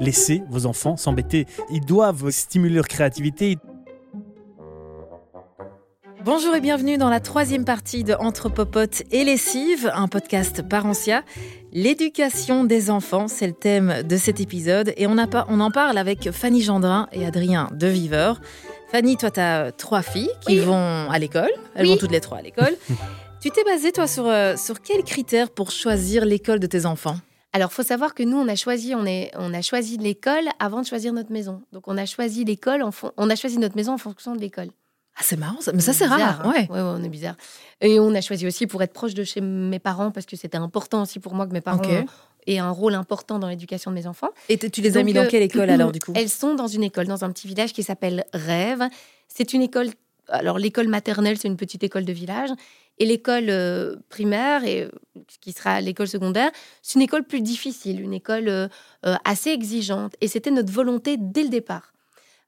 laissez vos enfants s'embêter. Ils doivent stimuler leur créativité. Bonjour et bienvenue dans la troisième partie de Entre Popotes et Lessive, un podcast Parentia. L'éducation des enfants, c'est le thème de cet épisode et on, on en parle avec Fanny Gendrin et Adrien De Viveur. Fanny, toi, tu as trois filles qui vont à l'école. Elles vont toutes les trois à l'école. tu t'es basée, toi, sur, euh, sur quels critères pour choisir l'école de tes enfants? Alors, faut savoir que nous, on a choisi, on est, on a choisi l'école avant de choisir notre maison. Donc, on a choisi l'école, on a choisi notre maison en fonction de l'école. Ah, c'est marrant, mais ça c'est rare. Hein. Ouais. ouais. on est bizarre. Et on a choisi aussi pour être proche de chez mes parents parce que c'était important aussi pour moi que mes parents aient un rôle important dans l'éducation de mes enfants. Et tu les as mis dans quelle école euh, alors du coup? Elles sont dans une école, dans un petit village qui s'appelle Rêve. C'est une école. Alors l'école maternelle, c'est une petite école de village. Et l'école euh, primaire, et, qui sera l'école secondaire, c'est une école plus difficile, une école euh, assez exigeante. Et c'était notre volonté dès le départ.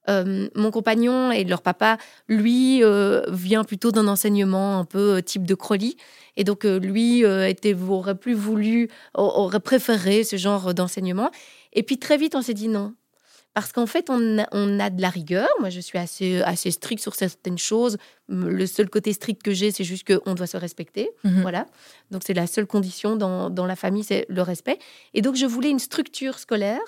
Euh, mon compagnon et leur papa, lui, euh, vient plutôt d'un enseignement un peu euh, type de Crowley. Et donc, lui était, aurait plus voulu, aurait préféré ce genre d'enseignement. Et puis, très vite, on s'est dit non. Parce qu'en fait, on a, de la rigueur. Moi, je suis assez, assez strict sur certaines choses. Le seul côté strict que j'ai, c'est juste qu'on doit se respecter. Mhm. Voilà. Donc, c'est la seule condition dans, dans la famille, c'est le respect. Et donc, je voulais une structure scolaire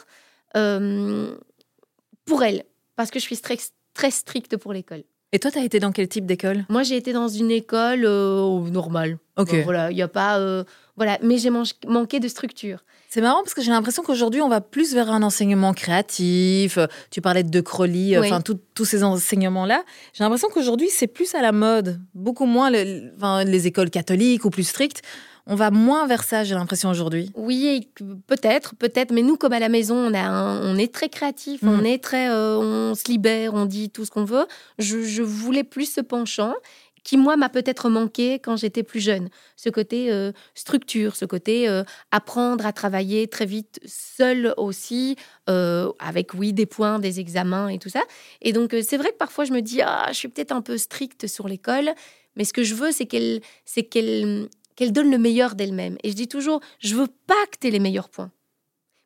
pour elle parce que je suis très, très stricte pour l'école. Et toi, tu as été dans quel type d'école? Moi, j'ai été dans une école euh, normale. Ok. voilà, il y a pas. Euh, voilà, mais j'ai manqué de structure. C'est marrant parce que j'ai l'impression qu'aujourd'hui, on va plus vers un enseignement créatif. Tu parlais de De Crowley, enfin, tous ces enseignements-là. J'ai l'impression qu'aujourd'hui, c'est plus à la mode. Beaucoup moins les écoles catholiques ou plus strictes on va moins vers ça, j'ai l'impression aujourd'hui. Oui, peut-être, peut-être. Mais nous, comme à la maison, on, a on est très créatif, on mm. est très, euh, on se libère, on dit tout ce qu'on veut. Je, voulais plus ce penchant qui, moi, m'a peut-être manqué quand j'étais plus jeune. Ce côté euh, structure, ce côté euh, apprendre à travailler très vite, seul aussi, avec, oui, des points, des examens et tout ça. Et donc, c'est vrai que parfois, je me dis, ah, je suis peut-être un peu stricte sur l'école, mais ce que je veux, c'est qu'elle, c'est qu'elle qu'elle donne le meilleur d'elle-même. Et je dis toujours, je veux pas que tu aies les meilleurs points,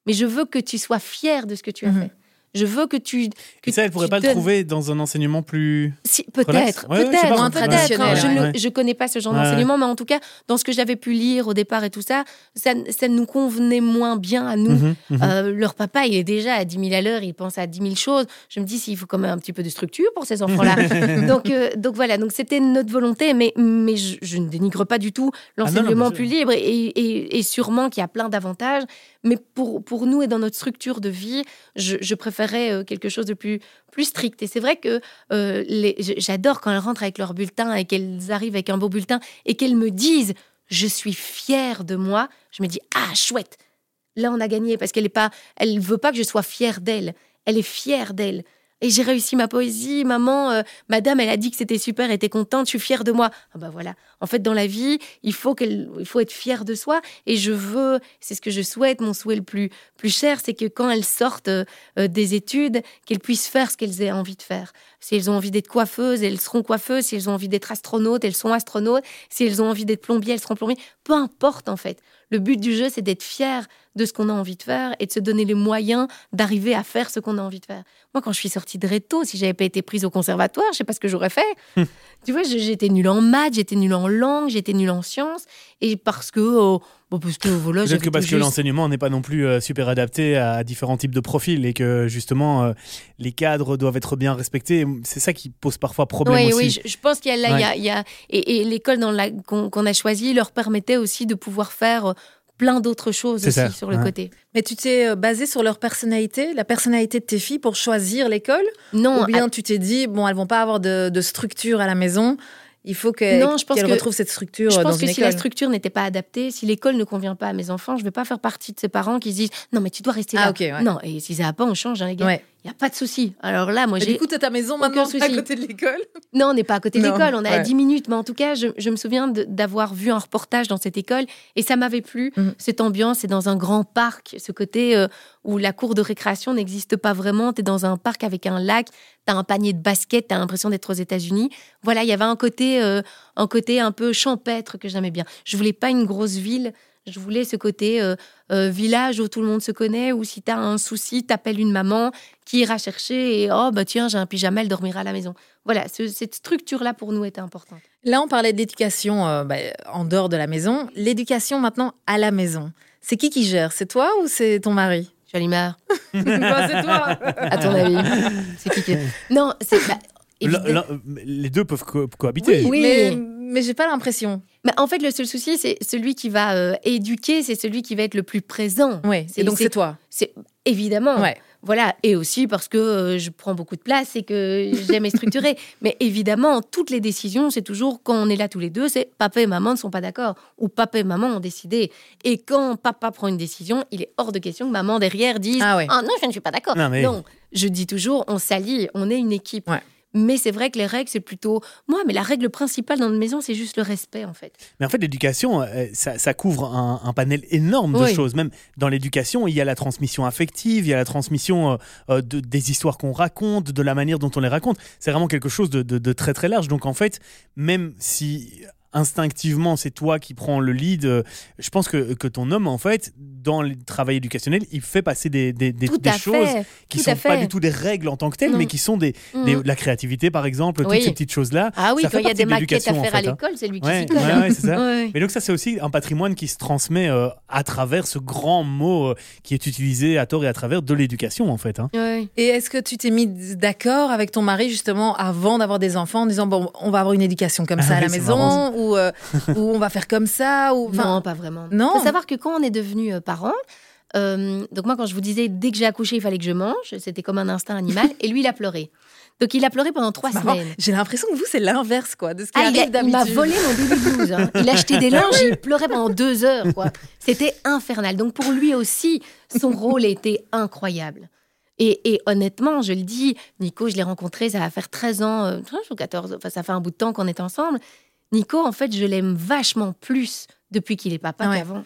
mais je veux que tu sois fier de ce que tu as mhm. fait. Je veux que tu. Que ça, elle pourrait pas le trouver dans un enseignement plus. Si, peut-être, peut-être. Je ne connais pas ce genre d'enseignement, mais en tout cas, dans ce que j'avais pu lire au départ et tout ça, ça, ça nous convenait moins bien à nous. Mhm, mhm. Euh, leur papa, il est déjà à 10 000 à l'heure, il pense à 10 000 choses. Je me dis s'il faut quand même un petit peu de structure pour ces enfants-là. donc, euh, donc voilà, donc c'était notre volonté, mais, mais je, ne dénigre pas du tout ah l'enseignement plus libre et, et, et sûrement qu'il y a plein d'avantages. Mais pour, pour nous et dans notre structure de vie, je, je préférais euh, quelque chose de plus, plus strict. Et c'est vrai que euh, j'adore quand elles rentrent avec leur bulletin et qu'elles arrivent avec un beau bulletin et qu'elles me disent je suis fière de moi. Je me dis ah chouette, là on a gagné parce qu'elle est pas, elle veut pas que je sois fière d'elle. Elle est fière d'elle et j'ai réussi ma poésie, maman, euh, madame, elle a dit que c'était super, elle était contente, je suis fière de moi. Ah bah voilà. En fait, dans la vie, il faut il faut être fière de soi. Et je veux, c'est ce que je souhaite, mon souhait le plus, plus cher, c'est que quand elles sortent euh, des études, qu'elles puissent faire ce qu'elles aient envie de faire. Si elles ont envie d'être coiffeuses, elles seront coiffeuses. Si elles ont envie d'être astronautes, elles sont astronautes. Si elles ont envie d'être plombiers, elles seront plombiers. Peu importe, en fait. Le but du jeu, c'est d'être fier de ce qu'on a envie de faire et de se donner les moyens d'arriver à faire ce qu'on a envie de faire. Moi, quand je suis sortie de Réto, si j'avais pas été prise au conservatoire, je sais pas ce que j'aurais fait. Hum. tu vois, j'étais nulle en maths, j'étais nulle en langue, j'étais nulle en sciences. Et parce que, oh, bon, parce que voilà, Peut-être que parce que l'enseignement n'est pas non plus euh, super adapté à différents types de profils et que justement euh, les cadres doivent être bien respectés. C'est ça qui pose parfois problème oui, aussi. Oui, je, pense qu'il y a, il y a, et, l'école dans la qu'on a choisie leur permettait aussi de pouvoir faire euh, plein d'autres choses aussi sur le côté. Mais tu t'es basé sur leur personnalité, la personnalité de tes filles pour choisir l'école? Non. Ou bien tu t'es dit, bon, elles vont pas avoir de, de structure à la maison, il faut qu'elle retrouve cette structure. Je pense que si la structure n'était pas adaptée, si l'école ne convient pas à mes enfants, je ne vais pas faire partie de ces parents qui se disent non mais tu dois rester ah, là. Non et si ça va pas, on change hein, les gars. Il n'y a pas de souci. Alors là, moi, j'ai. Du coup, ta maison maintenant à côté de l'école? Non, on n'est pas à côté de l'école. On est à 10 minutes. Mais en tout cas, je, me souviens d'avoir vu un reportage dans cette école et ça m'avait plu. Mhm. Cette ambiance, c'est dans un grand parc. Ce côté euh, où la cour de récréation n'existe pas vraiment. Tu es dans un parc avec un lac. Tu as un panier de basket. Tu as l'impression d'être aux États-Unis. Voilà, il y avait un côté, euh, un côté un peu champêtre que j'aimais bien. Je voulais pas une grosse ville Je voulais ce côté euh, euh, village où tout le monde se connaît, où si tu as un souci, t'appelles une maman qui ira chercher et oh bah tiens, j'ai un pyjama, elle dormira à la maison. Voilà, cette structure-là pour nous était importante. Là, on parlait de l'éducation euh, bah, en dehors de la maison. L'éducation maintenant à la maison. C'est qui qui gère? C'est toi ou c'est ton mari? Chalimard. c'est toi. À ton avis C'est qui qui... Non, c'est... Bah, les deux peuvent cohabiter. Oui, mais, mais j'ai pas l'impression. Mais en fait, le seul souci, c'est celui qui va euh, éduquer, c'est celui qui va être le plus présent. Oui, et donc c'est toi. C'est évidemment. Ouais. Voilà, et aussi parce que euh, je prends beaucoup de place et que j'aime structurer. Mais évidemment, toutes les décisions, c'est toujours quand on est là tous les deux, c'est papa et maman ne sont pas d'accord ou papa et maman ont décidé. Et quand papa prend une décision, il est hors de question que maman derrière dise ah, ah non, je ne suis pas d'accord. Non, je dis toujours, on s'allie, on est une équipe. Mais c'est vrai que les règles, c'est plutôt moi. Mais la règle principale dans notre maison, c'est juste le respect, en fait. Mais en fait, l'éducation, euh, ça, couvre un, panel énorme de choses. Même dans l'éducation, il y a la transmission affective, il y a la transmission euh, euh, de, des histoires qu'on raconte, de la manière dont on les raconte. C'est vraiment quelque chose de, de, très très large. Donc en fait, même si instinctivement c'est toi qui prends le lead. Je pense que, que ton homme, en fait, dans le travail éducationnel, il fait passer des, des, des, choses qui ne sont pas du tout des règles en tant que telles, mais qui sont des, mm. la créativité, par exemple, toutes ces petites choses-là. Ah oui, quand il y a des maquettes à faire à hein. l'école, c'est lui qui s'y colle. Hein. Mais donc ça, c'est aussi un patrimoine qui se transmet euh, à travers ce grand mot euh, qui est utilisé à tort et à travers de l'éducation, en fait. Hein. Et est-ce que tu t'es mis d'accord avec ton mari, justement, avant d'avoir des enfants, en disant, bon, on va avoir une éducation comme ah ça à la maison euh, ou, on va faire comme ça ou... Non, pas vraiment. Non. faut savoir que quand on est devenu euh, parent, euh, donc moi quand je vous disais dès que j'ai accouché il fallait que je mange, c'était comme un instinct animal, et lui il a pleuré. Donc il a pleuré pendant trois semaines. J'ai l'impression que vous c'est l'inverse quoi de ce qui ah, arrive il, il m'a volé mon baby blues. Hein. Il a acheté des linges, il pleurait pendant deux heures quoi. C'était infernal. Donc pour lui aussi son rôle était incroyable. Et, honnêtement, je le dis, Nico, je l'ai rencontré, ça va faire 13 ans, 13 ou 14, enfin ça fait un bout de temps qu'on est ensemble. Nico, en fait, je l'aime vachement plus depuis qu'il est papa qu'avant.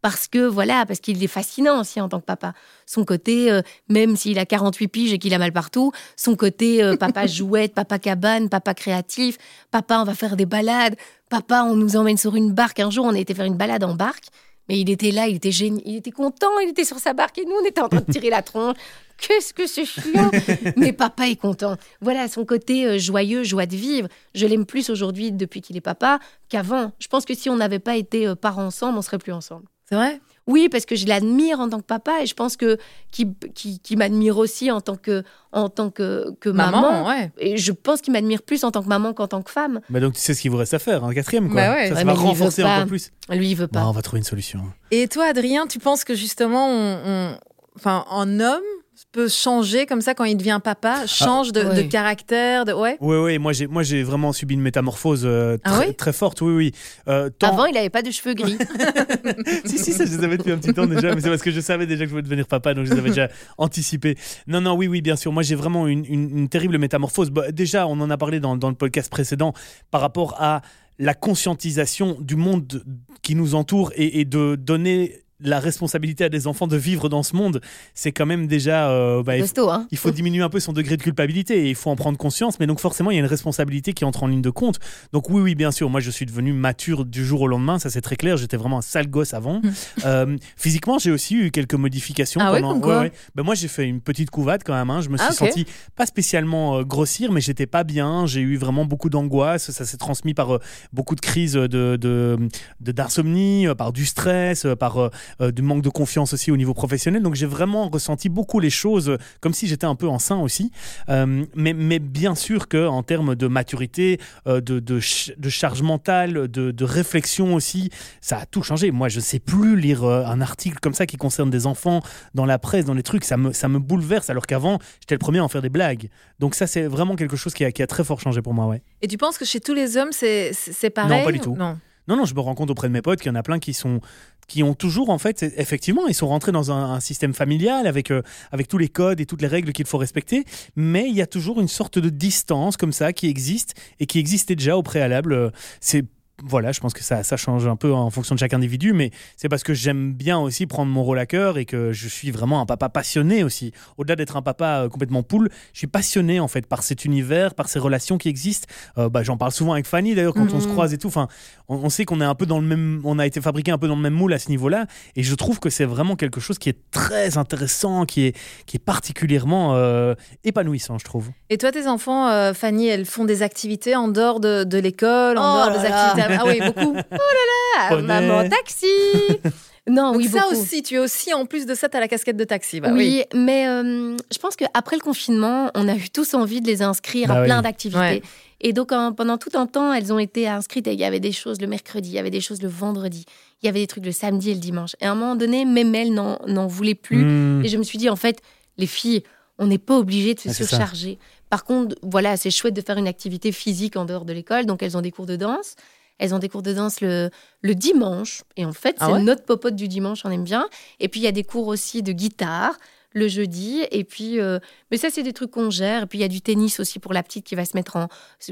Parce que, voilà, parce qu'il est fascinant aussi en tant que papa. Son côté, euh, même s'il a 48 piges et qu'il a mal partout, son côté euh, papa jouette, papa cabane, papa créatif, papa, on va faire des balades, papa, on nous emmène sur une barque. Un jour, on a été faire une balade en barque. Mais il était là, il était génial, il était content, il était sur sa barque et nous, on était en train de tirer la tronche. Qu'est-ce que c'est chiant Mais papa est content. Voilà, son côté euh, joyeux, joie de vivre. Je l'aime plus aujourd'hui depuis qu'il est papa qu'avant. Je pense que si on n'avait pas été euh, parents ensemble, on serait plus ensemble. C'est vrai? Oui, parce que je l'admire en tant que papa et je pense que qui, qui, m'admire aussi en tant que en tant que, que maman. Et je pense qu'il m'admire plus en tant que maman qu'en tant que femme. Mais donc tu sais ce qu'il vous reste à faire, un quatrième quoi. Bah ça, va renforcer encore plus. Lui il veut pas. on va trouver une solution. Et toi Adrien, tu penses que justement on, enfin en homme peut changer comme ça quand il devient papa, ah, change de, caractère, de ouais. Oui oui, moi j'ai moi j'ai vraiment subi une métamorphose euh, ah très, forte, oui oui. Euh, Avant il avait pas de cheveux gris. si si, ça je les avais depuis un petit temps déjà, mais c'est parce que je savais déjà que je voulais devenir papa, donc je les avais déjà anticipés. Non non oui oui bien sûr, moi j'ai vraiment une, une, terrible métamorphose. Bah, déjà on en a parlé dans, dans le podcast précédent par rapport à la conscientisation du monde qui nous entoure et, et de donner la responsabilité à des enfants de vivre dans ce monde, c'est quand même déjà. Euh, bah, hein. il, faut, diminuer un peu son degré de culpabilité et il faut en prendre conscience. Mais donc, forcément, il y a une responsabilité qui entre en ligne de compte. Donc, oui, oui, bien sûr, moi, je suis devenu mature du jour au lendemain. Ça, c'est très clair. J'étais vraiment un sale gosse avant. Euh, physiquement, j'ai aussi eu quelques modifications. Ah pendant... ouais, ben, moi, j'ai fait une petite couvade quand même. Hein. Je me suis ah, senti pas spécialement euh, grossir, mais j'étais pas bien. J'ai eu vraiment beaucoup d'angoisse. Ça s'est transmis par beaucoup de crises de, d'insomnie, de, par du stress, par euh, du manque de confiance aussi au niveau professionnel. Donc j'ai vraiment ressenti beaucoup les choses euh, comme si j'étais un peu enceint aussi. Euh, mais, mais bien sûr qu'en termes de maturité, de, de, charge mentale, de, réflexion aussi, ça a tout changé. Moi, je ne sais plus lire un article comme ça qui concerne des enfants dans la presse, dans les trucs. Ça me, ça me bouleverse alors qu'avant, j'étais le premier à en faire des blagues. Donc ça, c'est vraiment quelque chose qui a, qui a très fort changé pour moi. Ouais. Et tu penses que chez tous les hommes, c'est pareil Non, pas du tout. Non. Non, non, je me rends compte auprès de mes potes qu'il y en a plein qui sont qui ont toujours en fait effectivement ils sont rentrés dans un, système familial avec euh, avec tous les codes et toutes les règles qu'il faut respecter. Mais il y a toujours une sorte de distance comme ça qui existe et qui existait déjà au préalable. C'est voilà, je pense que ça, ça change un peu en fonction de chaque individu, mais c'est parce que j'aime bien aussi prendre mon rôle à cœur et que je suis vraiment un papa passionné aussi. Au-delà d'être un papa euh, complètement poule, je suis passionné en fait par cet univers, par ces relations qui existent. Euh, bah, J'en parle souvent avec Fanny d'ailleurs quand on se mhm. croise et tout. Enfin, on, sait qu'on est un peu dans le même, on a été fabriqué un peu dans le même moule à ce niveau-là, et je trouve que c'est vraiment quelque chose qui est très intéressant, qui est, qui est particulièrement euh, épanouissant, je trouve. Et toi, tes enfants, Fanny, elles font des activités en dehors de, de l'école, en oh dehors des activités ah oui, beaucoup. Oh là là, maman taxi. Non, oui, ça aussi, tu es aussi, en plus de ça, tu as la casquette de taxi. Bah, oui, mais euh, je pense qu'après le confinement, on a eu tous envie de les inscrire à bah plein d'activités. Et donc, pendant tout un temps, elles ont été inscrites. il y avait des choses le mercredi, il y avait des choses le vendredi, il y avait des trucs le samedi et le dimanche. Et à un moment donné, même elles n'en voulaient plus. Hmm. Et je me suis dit, en fait, les filles, on n'est pas obligé de se surcharger. Par contre, voilà, c'est chouette de faire une activité physique en dehors de l'école. Donc, elles ont des cours de danse. Elles ont des cours de danse le, le dimanche. Et en fait, ah c'est notre popote du dimanche, on aime bien. Et puis, il y a des cours aussi de guitare le jeudi. Et puis, euh, mais ça, c'est des trucs qu'on gère. Et puis, il y a du tennis aussi pour la petite qui va se mettre en.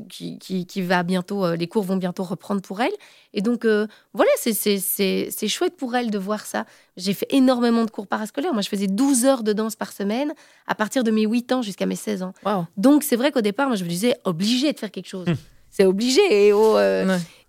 qui, qui, qui va bientôt. Euh, les cours vont bientôt reprendre pour elle. Et donc, euh, voilà, c'est chouette pour elle de voir ça. J'ai fait énormément de cours parascolaires. Moi, je faisais 12 heures de danse par semaine à partir de mes 8 ans jusqu'à mes 16 ans. Donc, c'est vrai qu'au départ, moi, je me disais obligé de faire quelque chose. Hum. C'est obligé. Et oh,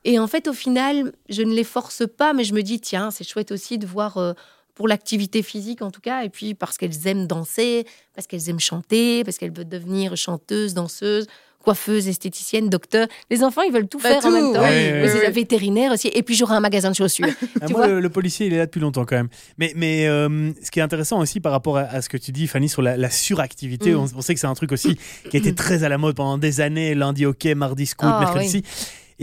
et en fait, au final, je ne les force pas, mais je me dis, tiens, c'est chouette aussi de voir, euh, pour l'activité physique en tout cas, et puis parce qu'elles aiment danser, parce qu'elles aiment chanter, parce qu'elles veulent devenir chanteuses, danseuses, coiffeuses, esthéticiennes, docteurs. Les enfants, ils veulent tout bah, faire en même temps. Oui, vétérinaires aussi. Et puis j'aurai un magasin de chaussures. Ah, moi, le, policier, il est là depuis longtemps quand même. Mais, mais euh, ce qui est intéressant aussi par rapport à, ce que tu dis, Fanny, sur la, suractivité, mm. on, sait que c'est un truc aussi qui a été très à la mode pendant des années. Lundi hockey, mardi scout, oh, mercredi.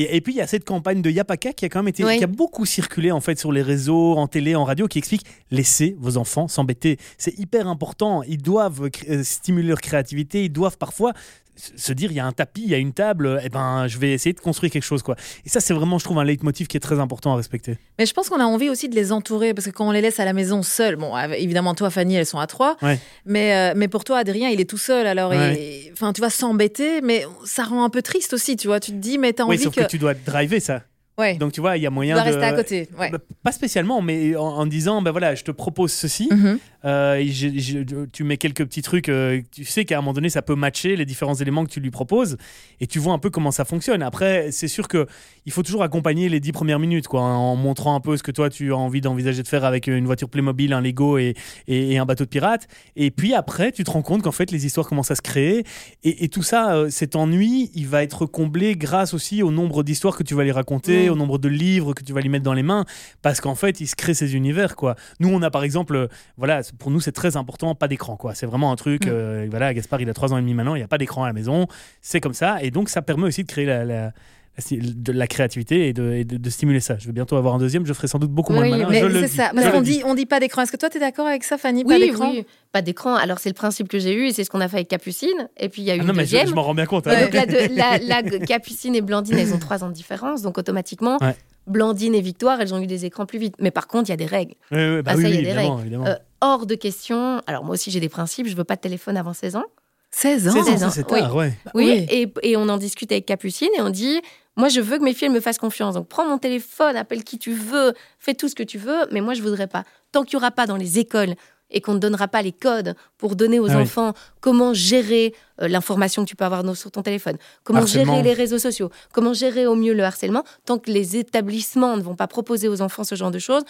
Et, puis il y a cette campagne de Yapaka qui a quand même été, qui a beaucoup circulé en fait sur les réseaux, en télé, en radio, qui explique laissez vos enfants s'embêter. C'est hyper important. Ils doivent euh, stimuler leur créativité. Ils doivent parfois se dire il y a un tapis, il y a une table, eh ben je vais essayer de construire quelque chose quoi. Et ça c'est vraiment je trouve un leitmotiv qui est très important à respecter. Mais je pense qu'on a envie aussi de les entourer parce que quand on les laisse à la maison seuls, bon évidemment toi Fanny elles sont à trois, mais euh, mais pour toi Adrien il est tout seul alors enfin tu vas s'embêter mais ça rend un peu triste aussi tu vois tu te dis mais t'as envie oui, sauf que... tu dois driver ça. Donc tu vois, il y a moyen de rester à côté. Bah, pas spécialement, mais en, disant, ben voilà, je te propose ceci. Mhm. Euh, tu mets quelques petits trucs. Euh, tu sais qu'à un moment donné, ça peut matcher les différents éléments que tu lui proposes, et tu vois un peu comment ça fonctionne. Après, c'est sûr que il faut toujours accompagner les dix premières minutes, quoi, en montrant un peu ce que toi tu as envie d'envisager de faire avec une voiture Playmobil, un Lego et, et, un bateau de pirate. Et puis après, tu te rends compte qu'en fait, les histoires commencent à se créer, et, tout ça, euh, cet ennui, il va être comblé grâce aussi au nombre d'histoires que tu vas lui raconter au nombre de livres que tu vas lui mettre dans les mains, parce qu'en fait, il se crée ses univers, quoi. Nous, on a par exemple, voilà, pour nous, c'est très important, pas d'écran, quoi. C'est vraiment un truc, mm. euh, voilà, Gaspard, il a 3 ans et demi maintenant, il n'y a pas d'écran à la maison, c'est comme ça, et donc ça permet aussi de créer la, de la créativité et de, de, stimuler ça. Je vais bientôt avoir un deuxième, je ferai sans doute beaucoup moins de malin. Mais c'est ça. on dit, on dit pas d'écran. Est-ce que toi, tu es d'accord avec ça, Fanny? Pas d'écran? oui. Pas d'écran. Alors, c'est le principe que j'ai eu et c'est ce qu'on a fait avec Capucine. Et puis, il y a eu ah non, mais deuxième. Je, m'en rends bien compte. Hein. la, Capucine et Blandine, elles ont trois ans de différence. Donc, automatiquement, Blandine et Victoire, elles ont eu des écrans plus vite. Mais par contre, il y a des règles. Oui, bah, oui, évidemment, euh, hors de question. Alors, moi aussi, j'ai des principes. Je veux pas de téléphone avant 16 ans. 16 ans, 16 ans, c'est tard, oui. Oui, Et, et, on en discute avec Capucine et on dit moi, je veux que mes filles me fassent confiance. Donc, prends mon téléphone, appelle qui tu veux, fais tout ce que tu veux, mais moi, je voudrais pas. Tant qu'il n'y aura pas dans les écoles et qu'on ne donnera pas les codes pour donner aux ah enfants comment gérer euh, l'information que tu peux avoir sur ton téléphone, comment gérer les réseaux sociaux, comment gérer au mieux le harcèlement, tant que les établissements ne vont pas proposer aux enfants ce genre de choses,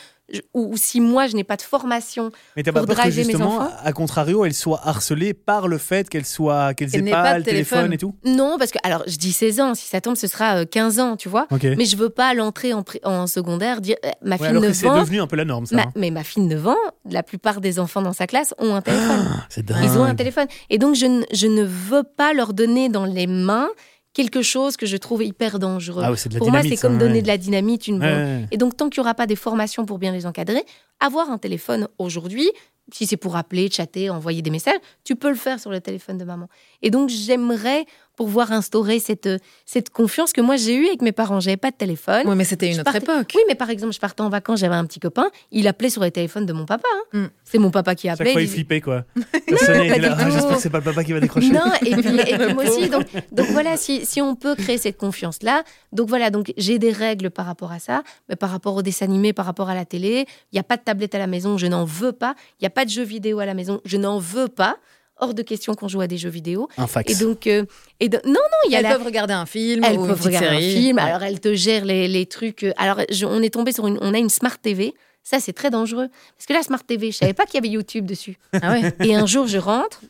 ou, si moi je n'ai pas de formation Mais pour pas driver mes enfants? À contrario, elles soient harcelées par le fait qu'elles soient qu'elles aient pas, le téléphone. et tout? Non, parce que alors je dis 16 ans, si ça tombe, ce sera 15 euh, ans, tu vois? Mais je veux pas l'entrée en, en, secondaire dire euh, ma fille ne C'est devenu un peu la norme, ça. Hein. Mais ma fille ne vend. La plupart des enfants dans sa classe ont un téléphone. c'est Ils ont un téléphone. Et donc je, je ne veux pas leur donner dans les mains quelque chose que je trouve hyper dangereux. Ah pour moi, c'est comme donner de la dynamite, une bombe. Et donc, tant qu'il n'y aura pas des formations pour bien les encadrer, avoir un téléphone aujourd'hui, si c'est pour appeler, chatter, envoyer des messages, tu peux le faire sur le téléphone de maman. Et donc, j'aimerais voir instaurer cette, cette confiance que moi j'ai eue avec mes parents. J'avais pas de téléphone. Oui, mais c'était une autre époque. Oui, mais par exemple, je partais en vacances, j'avais un petit copain, il appelait sur les téléphones de mon papa. Hein. Mm. C'est mon papa qui appelait. Chaque fois, il flippait, quoi. Ah, j'espère que c'est pas le papa qui va décrocher. Non, et puis, moi aussi. Donc, donc voilà, si, si on peut créer cette confiance-là. Donc voilà, donc j'ai des règles par rapport à ça, mais par rapport aux dessins animés, par rapport à la télé. Il n'y a pas de tablette à la maison, je n'en veux pas. Il n'y a pas de jeux vidéo à la maison, je n'en veux pas hors de question qu'on joue à des jeux vidéo. Un fax. Et donc, euh, et non, non, il y a elles peuvent regarder un film. Elles peuvent regarder un film. Alors, elles te gèrent les, les trucs. Euh, alors, on est tombé sur une, on a une smart TV. Ça, c'est très dangereux. Parce que la Smart TV, je savais pas qu'il y avait YouTube dessus. Ah ouais. Et un jour, je rentre,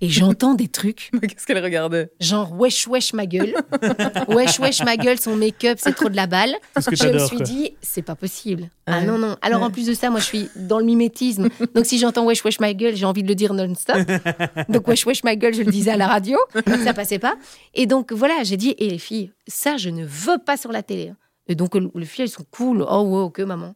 et j'entends des trucs. Mais qu'est-ce qu'elle regardait? Genre wesh wesh ma gueule. wesh wesh ma gueule, son make-up, c'est trop de la balle. je me suis dit, c'est pas possible. Ah non, non. Alors en plus de ça, moi je suis dans le mimétisme. Donc si j'entends wesh wesh ma gueule, j'ai envie de le dire non-stop. Donc wesh wesh ma gueule, je le disais à la radio. Ça passait pas. Et donc voilà, j'ai dit, et les filles, ça je ne veux pas sur la télé. Et donc les filles, elles sont cool. Oh, wow, ok, maman.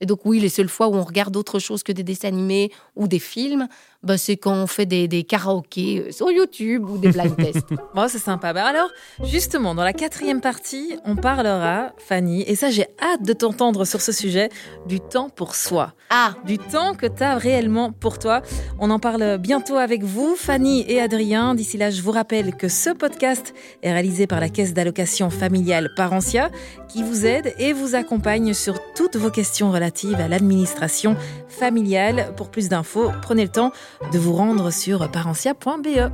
Et donc oui, les seules fois où on regarde autre chose que des dessins animés ou des films, bah, c'est quand on fait des, des karaokés euh, sur YouTube ou des blind tests. bon, c'est sympa. Bah, alors, justement, dans la quatrième partie, on parlera, Fanny, et ça j'ai hâte de t'entendre sur ce sujet, du temps pour soi. Ah Du temps que tu as réellement pour toi. On en parle bientôt avec vous, Fanny et Adrien. D'ici là, je vous rappelle que ce podcast est réalisé par la Caisse d'allocation familiale Parentia, qui vous aide et vous accompagne sur toutes vos questions relatives à l'administration familiale. Pour plus d'infos, prenez le temps de vous rendre sur parentia.be.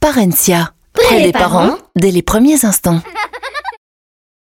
Parentia, près des parents, dès les premiers instants.